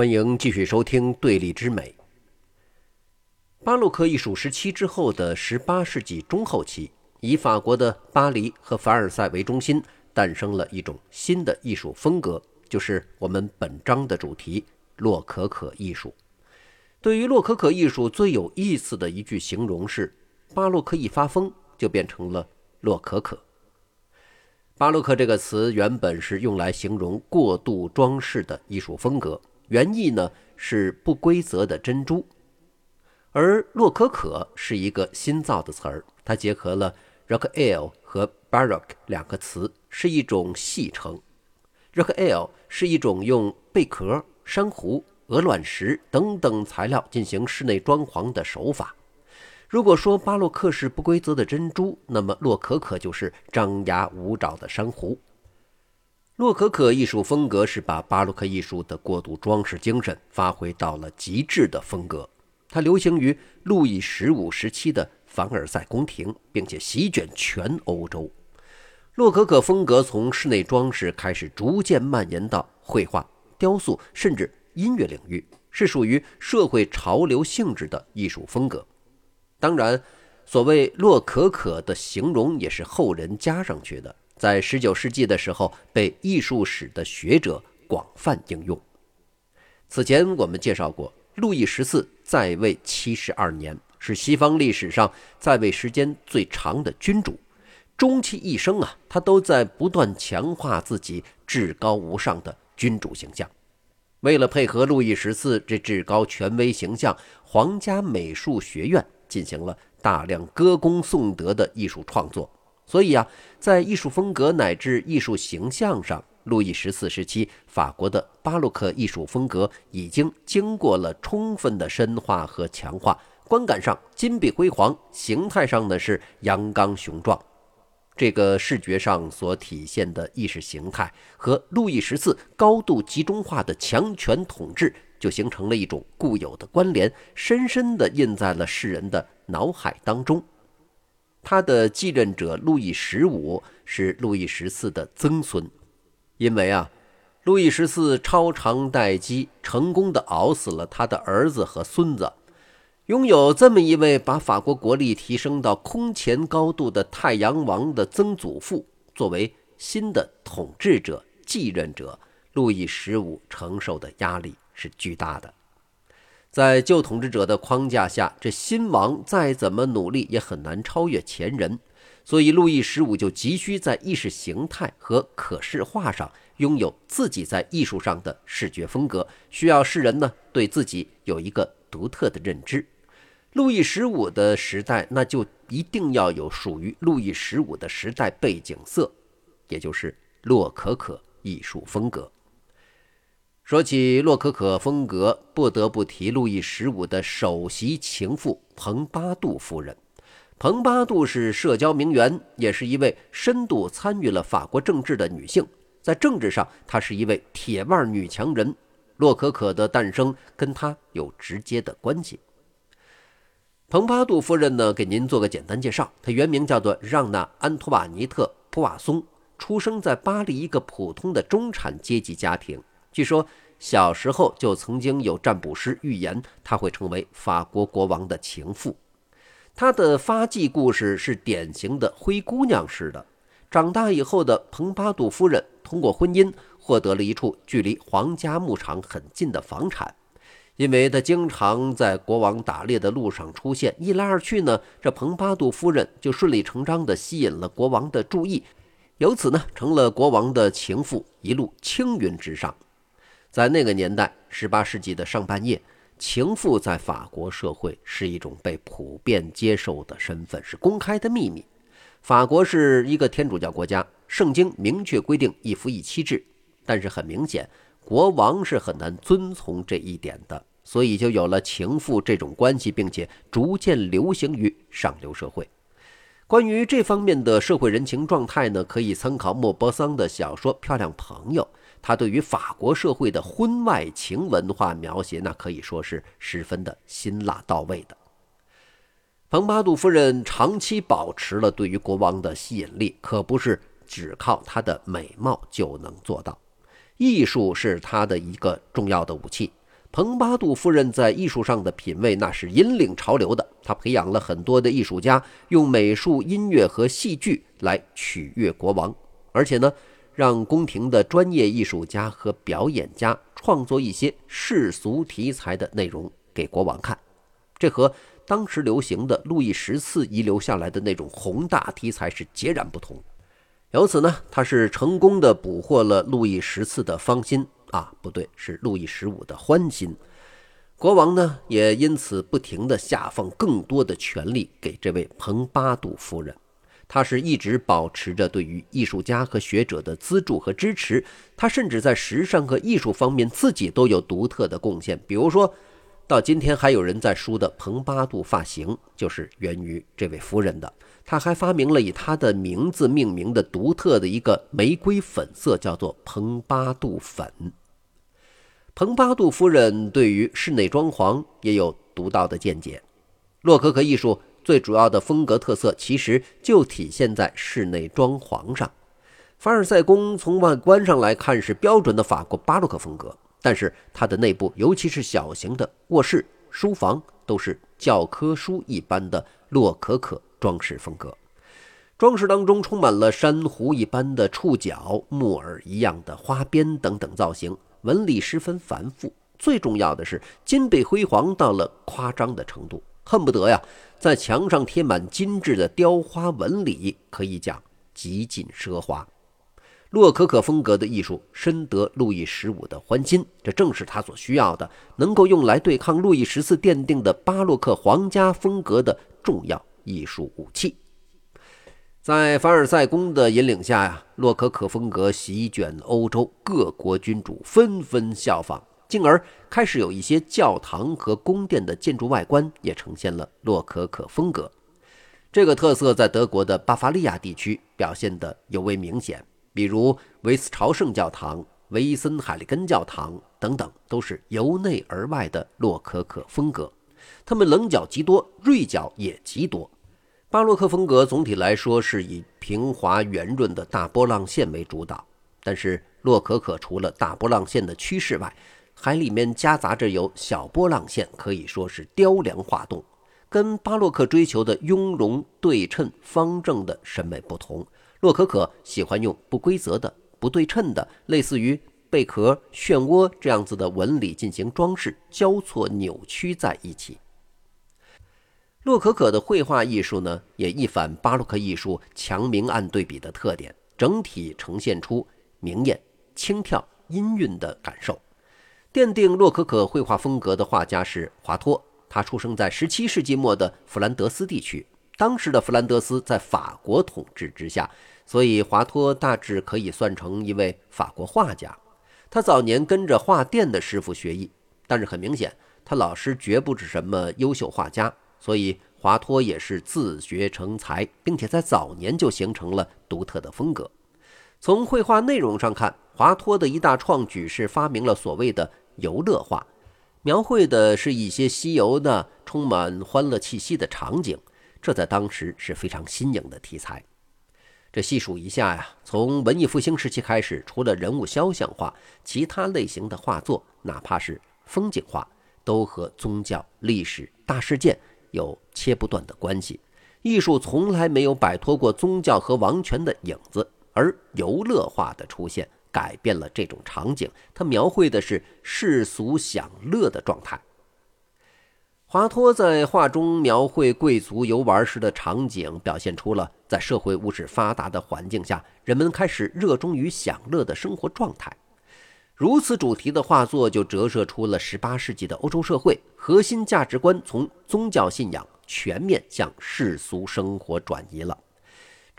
欢迎继续收听《对立之美》。巴洛克艺术时期之后的十八世纪中后期，以法国的巴黎和凡尔赛为中心，诞生了一种新的艺术风格，就是我们本章的主题——洛可可艺术。对于洛可可艺术最有意思的一句形容是：“巴洛克一发疯，就变成了洛可可。”巴洛克这个词原本是用来形容过度装饰的艺术风格。原意呢是不规则的珍珠，而洛可可是一个新造的词儿，它结合了 rock ale 和 Baroque 两个词，是一种戏称。rock ale 是一种用贝壳、珊瑚、鹅卵石等等材料进行室内装潢的手法。如果说巴洛克是不规则的珍珠，那么洛可可就是张牙舞爪的珊瑚。洛可可艺术风格是把巴洛克艺术的过度装饰精神发挥到了极致的风格。它流行于路易十五时期的凡尔赛宫廷，并且席卷全欧洲。洛可可风格从室内装饰开始，逐渐蔓延到绘画、雕塑，甚至音乐领域，是属于社会潮流性质的艺术风格。当然，所谓洛可可的形容也是后人加上去的。在十九世纪的时候，被艺术史的学者广泛应用。此前我们介绍过，路易十四在位七十二年，是西方历史上在位时间最长的君主。终其一生啊，他都在不断强化自己至高无上的君主形象。为了配合路易十四这至高权威形象，皇家美术学院进行了大量歌功颂德的艺术创作。所以啊，在艺术风格乃至艺术形象上，路易十四时期法国的巴洛克艺术风格已经经过了充分的深化和强化。观感上金碧辉煌，形态上呢是阳刚雄壮。这个视觉上所体现的意识形态和路易十四高度集中化的强权统治，就形成了一种固有的关联，深深地印在了世人的脑海当中。他的继任者路易十五是路易十四的曾孙，因为啊，路易十四超长待机，成功的熬死了他的儿子和孙子，拥有这么一位把法国国力提升到空前高度的太阳王的曾祖父，作为新的统治者、继任者，路易十五承受的压力是巨大的。在旧统治者的框架下，这新王再怎么努力也很难超越前人，所以路易十五就急需在意识形态和可视化上拥有自己在艺术上的视觉风格，需要世人呢对自己有一个独特的认知。路易十五的时代，那就一定要有属于路易十五的时代背景色，也就是洛可可艺术风格。说起洛可可风格，不得不提路易十五的首席情妇蓬巴杜夫人。蓬巴杜是社交名媛，也是一位深度参与了法国政治的女性。在政治上，她是一位铁腕女强人。洛可可的诞生跟她有直接的关系。蓬巴杜夫人呢，给您做个简单介绍。她原名叫做让娜·安托瓦尼特·普瓦松，出生在巴黎一个普通的中产阶级家庭。据说小时候就曾经有占卜师预言他会成为法国国王的情妇。他的发迹故事是典型的灰姑娘式的。长大以后的蓬巴杜夫人通过婚姻获得了一处距离皇家牧场很近的房产，因为她经常在国王打猎的路上出现，一来二去呢，这蓬巴杜夫人就顺理成章地吸引了国王的注意，由此呢成了国王的情妇，一路青云直上。在那个年代，十八世纪的上半叶，情妇在法国社会是一种被普遍接受的身份，是公开的秘密。法国是一个天主教国家，圣经明确规定一夫一妻制，但是很明显，国王是很难遵从这一点的，所以就有了情妇这种关系，并且逐渐流行于上流社会。关于这方面的社会人情状态呢，可以参考莫泊桑的小说《漂亮朋友》。他对于法国社会的婚外情文化描写，那可以说是十分的辛辣到位的。蓬巴杜夫人长期保持了对于国王的吸引力，可不是只靠她的美貌就能做到。艺术是她的一个重要的武器。蓬巴杜夫人在艺术上的品味那是引领潮流的，她培养了很多的艺术家，用美术、音乐和戏剧来取悦国王，而且呢，让宫廷的专业艺术家和表演家创作一些世俗题材的内容给国王看，这和当时流行的路易十四遗留下来的那种宏大题材是截然不同。由此呢，他是成功的捕获了路易十四的芳心。啊，不对，是路易十五的欢心。国王呢，也因此不停地下放更多的权力给这位蓬巴杜夫人。他是一直保持着对于艺术家和学者的资助和支持。他甚至在时尚和艺术方面自己都有独特的贡献。比如说，到今天还有人在梳的蓬巴杜发型，就是源于这位夫人的。他还发明了以他的名字命名的独特的一个玫瑰粉色，叫做蓬巴杜粉。蓬巴杜夫人对于室内装潢也有独到的见解。洛可可艺术最主要的风格特色，其实就体现在室内装潢上。凡尔赛宫从外观上来看是标准的法国巴洛克风格，但是它的内部，尤其是小型的卧室、书房，都是教科书一般的洛可可装饰风格。装饰当中充满了珊瑚一般的触角、木耳一样的花边等等造型。纹理十分繁复，最重要的是金碧辉煌到了夸张的程度，恨不得呀在墙上贴满精致的雕花纹理，可以讲极尽奢华。洛可可风格的艺术深得路易十五的欢心，这正是他所需要的，能够用来对抗路易十四奠定的巴洛克皇家风格的重要艺术武器。在凡尔赛宫的引领下呀，洛可可风格席卷欧洲，各国君主纷纷效仿，进而开始有一些教堂和宫殿的建筑外观也呈现了洛可可风格。这个特色在德国的巴伐利亚地区表现得尤为明显，比如维斯朝圣教堂、维森海利根教堂等等，都是由内而外的洛可可风格。它们棱角极多，锐角也极多。巴洛克风格总体来说是以平滑圆润的大波浪线为主导，但是洛可可除了大波浪线的趋势外，海里面夹杂着有小波浪线，可以说是雕梁画栋。跟巴洛克追求的雍容对称、方正的审美不同，洛可可喜欢用不规则的、不对称的，类似于贝壳、漩涡这样子的纹理进行装饰，交错扭曲在一起。洛可可的绘画艺术呢，也一反巴洛克艺术强明暗对比的特点，整体呈现出明艳、轻跳、音韵的感受。奠定洛可可绘画风格的画家是华托，他出生在17世纪末的弗兰德斯地区。当时的弗兰德斯在法国统治之下，所以华托大致可以算成一位法国画家。他早年跟着画店的师傅学艺，但是很明显，他老师绝不是什么优秀画家。所以，华托也是自学成才，并且在早年就形成了独特的风格。从绘画内容上看，华托的一大创举是发明了所谓的游乐画，描绘的是一些西游的、充满欢乐气息的场景。这在当时是非常新颖的题材。这细数一下呀，从文艺复兴时期开始，除了人物肖像画，其他类型的画作，哪怕是风景画，都和宗教、历史、大事件。有切不断的关系，艺术从来没有摆脱过宗教和王权的影子，而游乐化的出现改变了这种场景，它描绘的是世俗享乐的状态。华托在画中描绘贵族游玩时的场景，表现出了在社会物质发达的环境下，人们开始热衷于享乐的生活状态。如此主题的画作，就折射出了18世纪的欧洲社会核心价值观从宗教信仰全面向世俗生活转移了。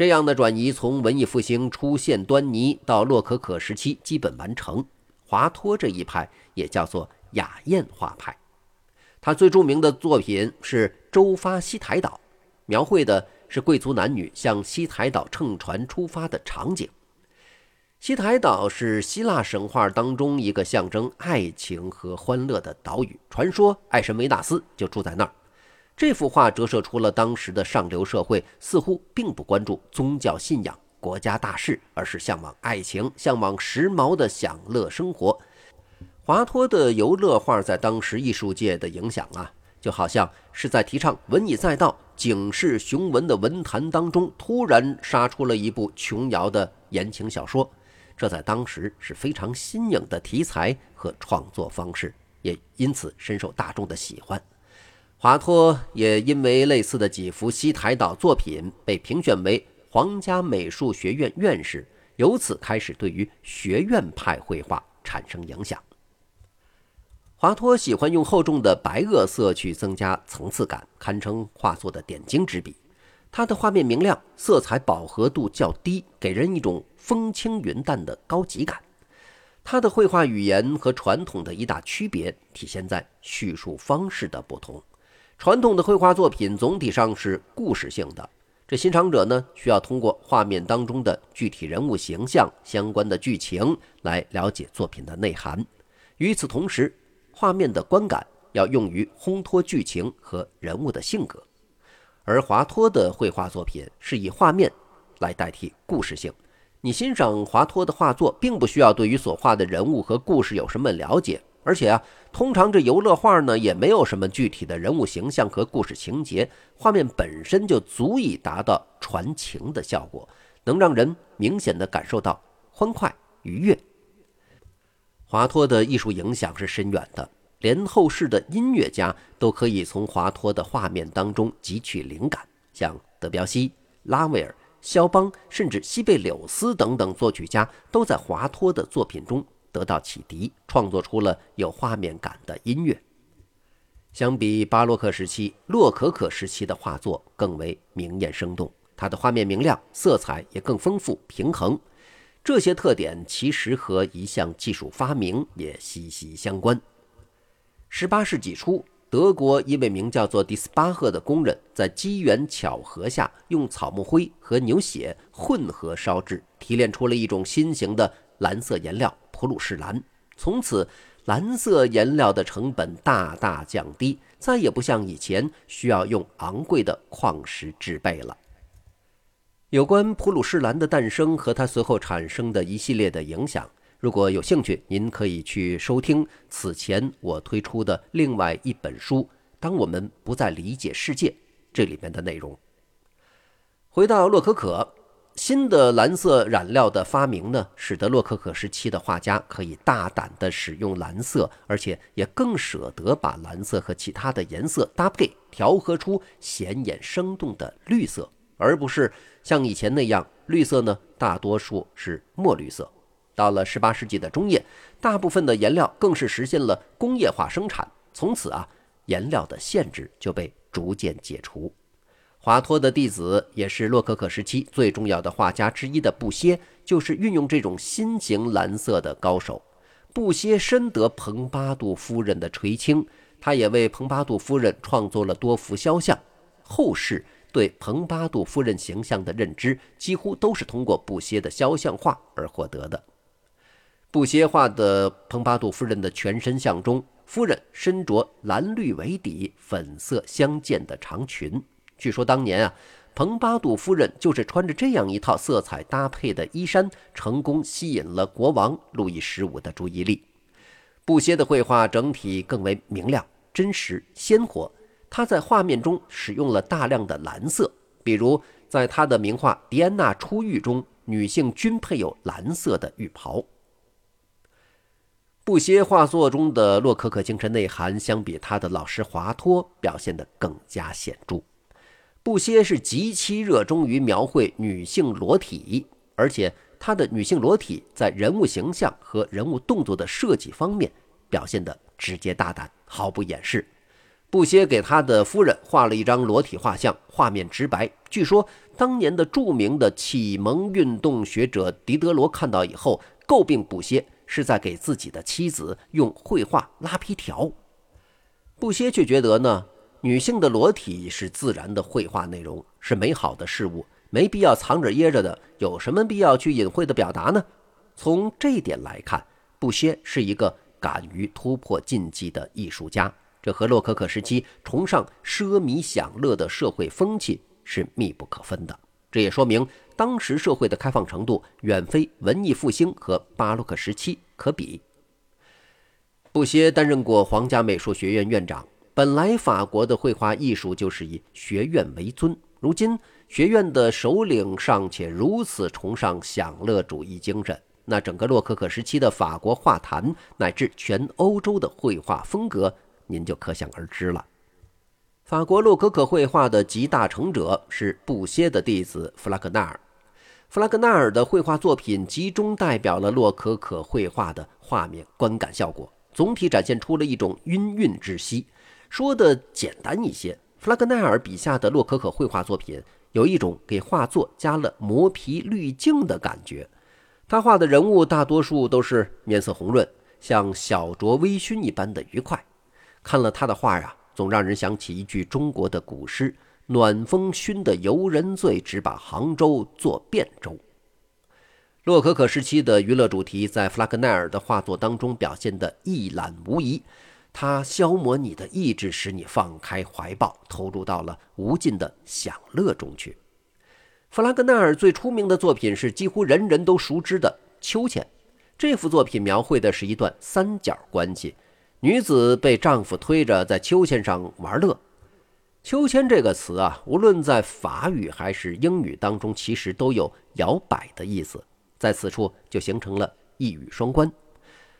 这样的转移，从文艺复兴出现端倪到洛可可时期基本完成。华托这一派也叫做雅宴画派。他最著名的作品是《周发西台岛》，描绘的是贵族男女向西台岛乘船出发的场景。西台岛是希腊神话当中一个象征爱情和欢乐的岛屿，传说爱神维纳斯就住在那儿。这幅画折射出了当时的上流社会似乎并不关注宗教信仰、国家大事，而是向往爱情、向往时髦的享乐生活。华托的游乐画在当时艺术界的影响啊，就好像是在提倡文艺载道、警示雄文的文坛当中，突然杀出了一部琼瑶的言情小说。这在当时是非常新颖的题材和创作方式，也因此深受大众的喜欢。华托也因为类似的几幅西台岛作品被评选为皇家美术学院院士，由此开始对于学院派绘画产生影响。华托喜欢用厚重的白垩色去增加层次感，堪称画作的点睛之笔。他的画面明亮，色彩饱和度较低，给人一种风轻云淡的高级感。他的绘画语言和传统的一大区别体现在叙述方式的不同。传统的绘画作品总体上是故事性的，这欣赏者呢需要通过画面当中的具体人物形象、相关的剧情来了解作品的内涵。与此同时，画面的观感要用于烘托剧情和人物的性格。而华托的绘画作品是以画面来代替故事性。你欣赏华托的画作，并不需要对于所画的人物和故事有什么了解，而且啊，通常这游乐画呢也没有什么具体的人物形象和故事情节，画面本身就足以达到传情的效果，能让人明显的感受到欢快愉悦。华托的艺术影响是深远的。连后世的音乐家都可以从华托的画面当中汲取灵感，像德彪西、拉威尔、肖邦，甚至西贝柳斯等等作曲家，都在华托的作品中得到启迪，创作出了有画面感的音乐。相比巴洛克时期，洛可可时期的画作更为明艳生动，它的画面明亮，色彩也更丰富平衡。这些特点其实和一项技术发明也息息相关。十八世纪初，德国一位名叫做迪斯巴赫的工人，在机缘巧合下，用草木灰和牛血混合烧制，提炼出了一种新型的蓝色颜料——普鲁士蓝。从此，蓝色颜料的成本大大降低，再也不像以前需要用昂贵的矿石制备了。有关普鲁士蓝的诞生和它随后产生的一系列的影响。如果有兴趣，您可以去收听此前我推出的另外一本书《当我们不再理解世界》这里面的内容。回到洛可可，新的蓝色染料的发明呢，使得洛可可时期的画家可以大胆地使用蓝色，而且也更舍得把蓝色和其他的颜色搭配，调和出显眼生动的绿色，而不是像以前那样，绿色呢大多数是墨绿色。到了十八世纪的中叶，大部分的颜料更是实现了工业化生产。从此啊，颜料的限制就被逐渐解除。华托的弟子，也是洛可可时期最重要的画家之一的布歇，就是运用这种新型蓝色的高手。布歇深得蓬巴杜夫人的垂青，他也为蓬巴杜夫人创作了多幅肖像。后世。对蓬巴杜夫人形象的认知，几乎都是通过布歇的肖像画而获得的。布歇画的蓬巴杜夫人的全身像中，夫人身着蓝绿为底、粉色相间的长裙。据说当年啊，蓬巴杜夫人就是穿着这样一套色彩搭配的衣衫，成功吸引了国王路易十五的注意力。布歇的绘画整体更为明亮、真实、鲜活。他在画面中使用了大量的蓝色，比如在他的名画《狄安娜出狱》中，女性均配有蓝色的浴袍。布歇画作中的洛可可精神内涵，相比他的老师华托表现得更加显著。布歇是极其热衷于描绘女性裸体，而且他的女性裸体在人物形象和人物动作的设计方面表现得直接大胆，毫不掩饰。布歇给他的夫人画了一张裸体画像，画面直白。据说当年的著名的启蒙运动学者狄德罗看到以后，诟病布歇是在给自己的妻子用绘画拉皮条。布歇却觉得呢，女性的裸体是自然的绘画内容，是美好的事物，没必要藏着掖着的。有什么必要去隐晦的表达呢？从这一点来看，布歇是一个敢于突破禁忌的艺术家。这和洛可可时期崇尚奢靡享乐的社会风气是密不可分的。这也说明当时社会的开放程度远非文艺复兴和巴洛克时期可比。布歇担任过皇家美术学院院长。本来法国的绘画艺术就是以学院为尊，如今学院的首领尚且如此崇尚享乐主义精神，那整个洛可可时期的法国画坛乃至全欧洲的绘画风格，您就可想而知了。法国洛可可绘画的集大成者是布歇的弟子弗拉格纳尔。弗拉格纳尔的绘画作品集中代表了洛可可绘画的画面观感效果，总体展现出了一种晕韵之息。说的简单一些，弗拉格奈尔笔下的洛可可绘画作品有一种给画作加了磨皮滤镜的感觉。他画的人物大多数都是面色红润，像小酌微醺一般的愉快。看了他的画呀。总让人想起一句中国的古诗：“暖风熏得游人醉，只把杭州作汴州。”洛可可时期的娱乐主题在弗拉格奈尔的画作当中表现得一览无遗。它消磨你的意志，使你放开怀抱，投入到了无尽的享乐中去。弗拉格奈尔最出名的作品是几乎人人都熟知的《秋千》。这幅作品描绘的是一段三角关系。女子被丈夫推着在秋千上玩乐。秋千这个词啊，无论在法语还是英语当中，其实都有摇摆的意思，在此处就形成了一语双关。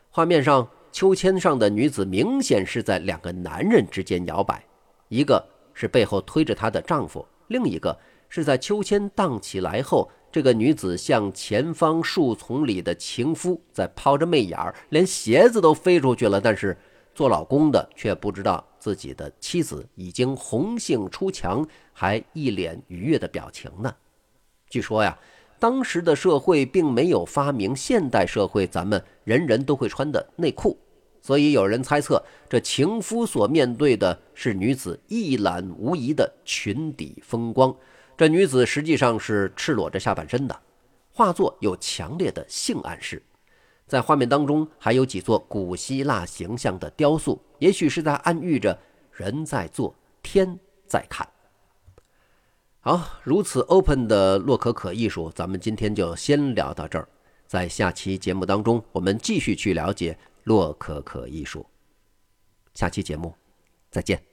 画面上，秋千上的女子明显是在两个男人之间摇摆，一个是背后推着她的丈夫，另一个是在秋千荡起来后，这个女子向前方树丛里的情夫在抛着媚眼儿，连鞋子都飞出去了，但是。做老公的却不知道自己的妻子已经红杏出墙，还一脸愉悦的表情呢。据说呀，当时的社会并没有发明现代社会咱们人人都会穿的内裤，所以有人猜测这情夫所面对的是女子一览无遗的裙底风光。这女子实际上是赤裸着下半身的，画作有强烈的性暗示。在画面当中还有几座古希腊形象的雕塑，也许是在暗喻着人在做，天在看。好，如此 open 的洛可可艺术，咱们今天就先聊到这儿。在下期节目当中，我们继续去了解洛可可艺术。下期节目再见。